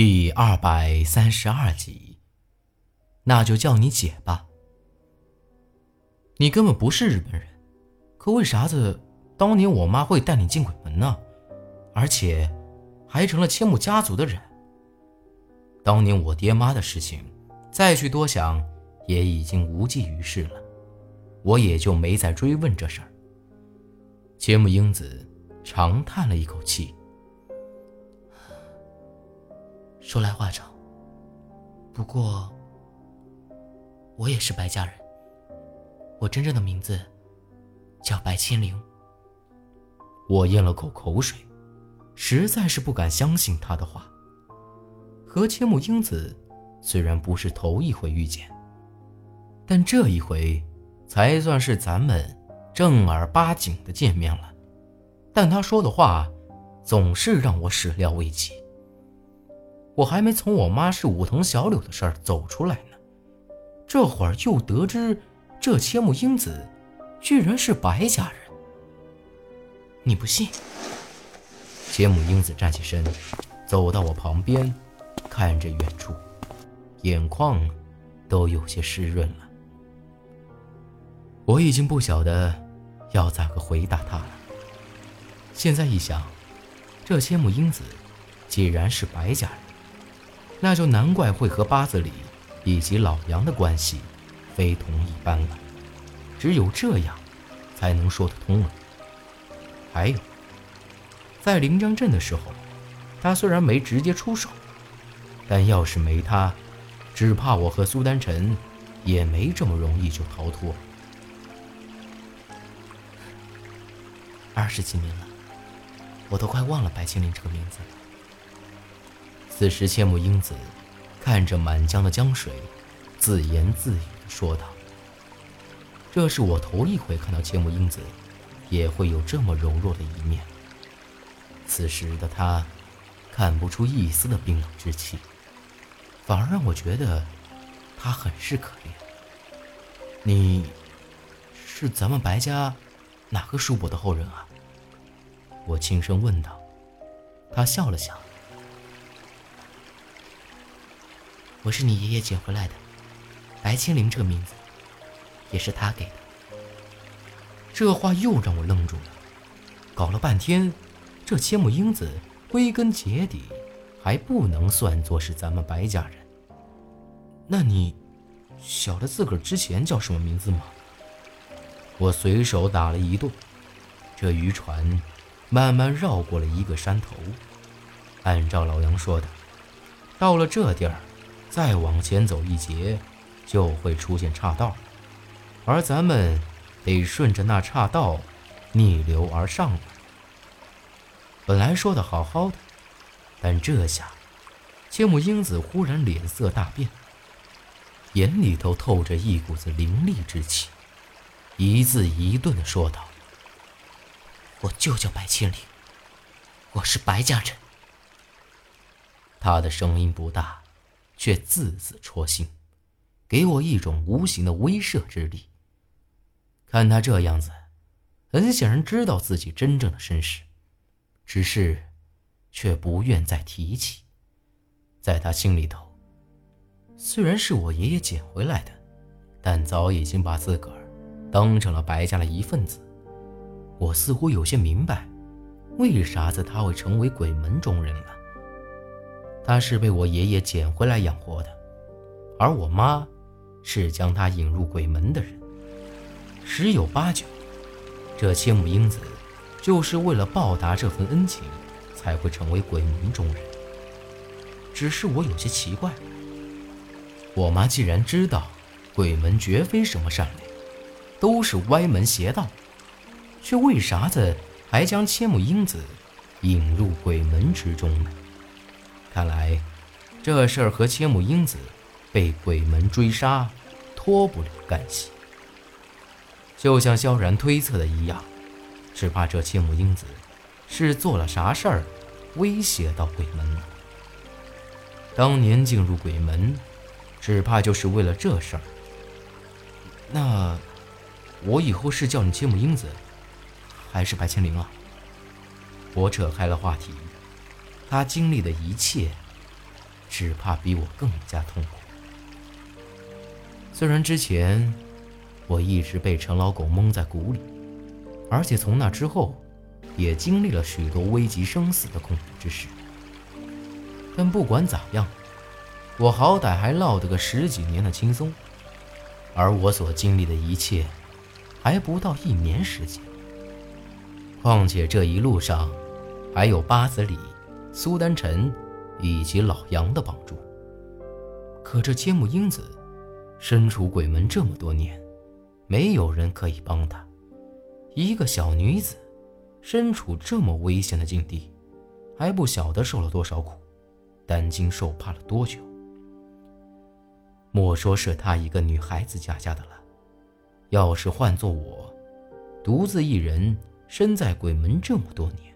第二百三十二集，那就叫你姐吧。你根本不是日本人，可为啥子当年我妈会带你进鬼门呢？而且还成了千木家族的人。当年我爹妈的事情，再去多想也已经无济于事了，我也就没再追问这事儿。千木英子长叹了一口气。说来话长，不过我也是白家人。我真正的名字叫白千灵。我咽了口口水，实在是不敢相信他的话。和千木英子虽然不是头一回遇见，但这一回才算是咱们正儿八经的见面了。但他说的话总是让我始料未及。我还没从我妈是武藤小柳的事儿走出来呢，这会儿又得知这千木英子居然是白家人。你不信？千木英子站起身，走到我旁边，看着远处，眼眶都有些湿润了。我已经不晓得要咋个回答她了。现在一想，这千木英子既然是白家人。那就难怪会和八字里以及老杨的关系非同一般了，只有这样，才能说得通了。还有，在临江镇的时候，他虽然没直接出手，但要是没他，只怕我和苏丹晨也没这么容易就逃脱。二十几年了，我都快忘了白青林这个名字。此时，千木英子看着满江的江水，自言自语地说道：“这是我头一回看到千木英子，也会有这么柔弱的一面。此时的她，看不出一丝的冰冷之气，反而让我觉得她很是可怜。你，是咱们白家哪个叔伯的后人啊？”我轻声问道。他笑了笑。我是你爷爷捡回来的，白青灵这个名字，也是他给的。这话又让我愣住了。搞了半天，这千木英子归根结底还不能算作是咱们白家人。那你晓得自个儿之前叫什么名字吗？我随手打了一顿。这渔船慢慢绕过了一个山头，按照老杨说的，到了这地儿。再往前走一截，就会出现岔道，而咱们得顺着那岔道逆流而上。本来说的好好的，但这下，千木英子忽然脸色大变，眼里头透着一股子凌厉之气，一字一顿的说道：“我就叫白千里，我是白家人。”他的声音不大。却字字戳心，给我一种无形的威慑之力。看他这样子，很显然知道自己真正的身世，只是却不愿再提起。在他心里头，虽然是我爷爷捡回来的，但早已经把自个儿当成了白家的一份子。我似乎有些明白，为啥子他会成为鬼门中人了。他是被我爷爷捡回来养活的，而我妈是将他引入鬼门的人。十有八九，这千木英子就是为了报答这份恩情，才会成为鬼门中人。只是我有些奇怪，我妈既然知道鬼门绝非什么善良，都是歪门邪道，却为啥子还将千木英子引入鬼门之中呢？看来，这事儿和千木英子被鬼门追杀脱不了干系。就像萧然推测的一样，只怕这千木英子是做了啥事儿，威胁到鬼门了。当年进入鬼门，只怕就是为了这事儿。那，我以后是叫你千木英子，还是白千灵啊？我扯开了话题。他经历的一切，只怕比我更加痛苦。虽然之前我一直被陈老狗蒙在鼓里，而且从那之后也经历了许多危及生死的恐怖之事，但不管咋样，我好歹还落得个十几年的轻松，而我所经历的一切还不到一年时间。况且这一路上还有八子里、苏丹臣以及老杨的帮助，可这千木英子。身处鬼门这么多年，没有人可以帮她。一个小女子，身处这么危险的境地，还不晓得受了多少苦，担惊受怕了多久。莫说是她一个女孩子家家的了，要是换做我，独自一人身在鬼门这么多年，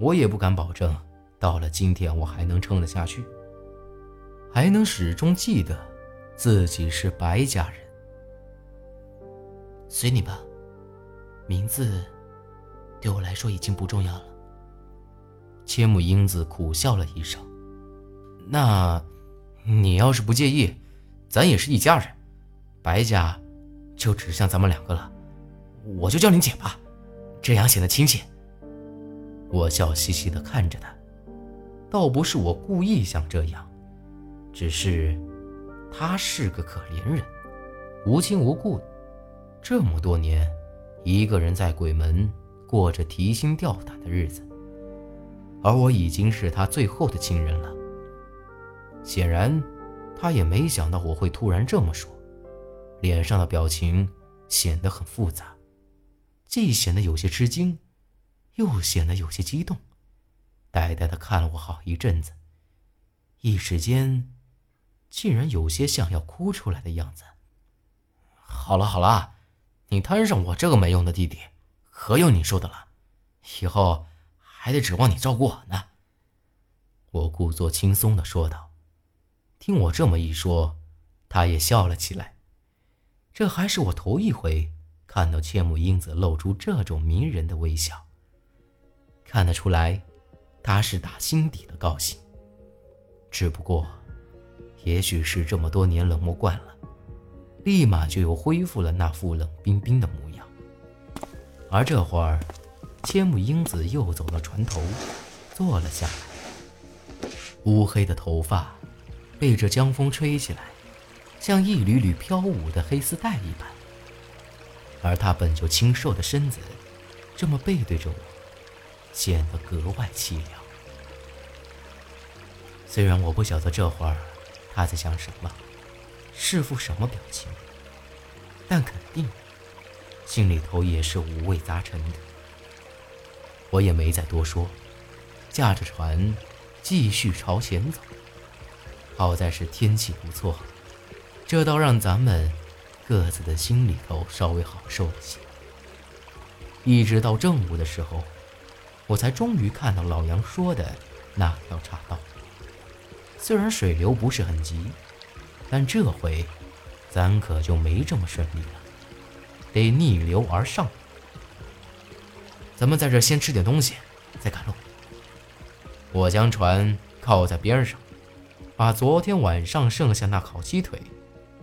我也不敢保证，到了今天我还能撑得下去，还能始终记得。自己是白家人，随你吧。名字对我来说已经不重要了。千木英子苦笑了一声：“那，你要是不介意，咱也是一家人，白家就只剩咱们两个了，我就叫你姐吧，这样显得亲切。”我笑嘻嘻的看着他，倒不是我故意想这样，只是。他是个可怜人，无亲无故，这么多年，一个人在鬼门过着提心吊胆的日子。而我已经是他最后的亲人了。显然，他也没想到我会突然这么说，脸上的表情显得很复杂，既显得有些吃惊，又显得有些激动，呆呆的看了我好一阵子，一时间。竟然有些像要哭出来的样子。好了好了，你摊上我这个没用的弟弟，可有你说的了。以后还得指望你照顾我呢。我故作轻松的说道。听我这么一说，他也笑了起来。这还是我头一回看到千木英子露出这种迷人的微笑。看得出来，他是打心底的高兴。只不过。也许是这么多年冷漠惯了，立马就又恢复了那副冷冰冰的模样。而这会儿，千木英子又走到船头，坐了下来。乌黑的头发被这江风吹起来，像一缕缕飘舞的黑丝带一般。而她本就清瘦的身子，这么背对着我，显得格外凄凉。虽然我不晓得这会儿。他在想什么，是副什么表情？但肯定心里头也是五味杂陈的。我也没再多说，驾着船继续朝前走。好在是天气不错，这倒让咱们各自的心里头稍微好受一些。一直到正午的时候，我才终于看到老杨说的那条岔道。虽然水流不是很急，但这回咱可就没这么顺利了，得逆流而上。咱们在这先吃点东西，再赶路。我将船靠在边上，把昨天晚上剩下那烤鸡腿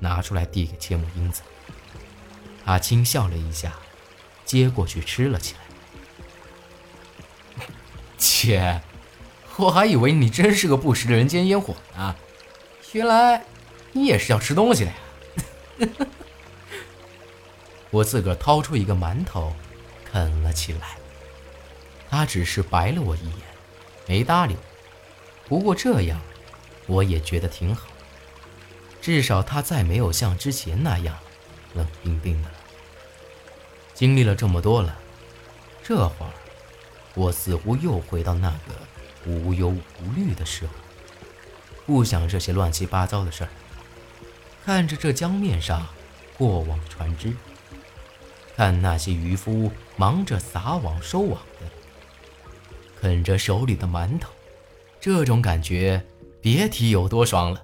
拿出来递给千木英子。她轻笑了一下，接过去吃了起来。姐。我还以为你真是个不食人间烟火呢，原来你也是要吃东西的呀！我自个儿掏出一个馒头，啃了起来。他只是白了我一眼，没搭理我。不过这样，我也觉得挺好，至少他再没有像之前那样冷冰冰的了。经历了这么多了，这会儿我似乎又回到那个……无忧无虑的时候，不想这些乱七八糟的事儿。看着这江面上过往船只，看那些渔夫忙着撒网收网的，啃着手里的馒头，这种感觉别提有多爽了。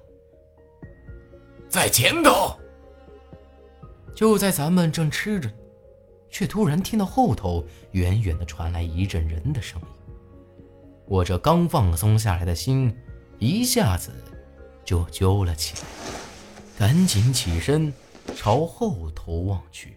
在前头，就在咱们正吃着，却突然听到后头远远的传来一阵人的声音。我这刚放松下来的心，一下子就揪了起来，赶紧起身朝后头望去。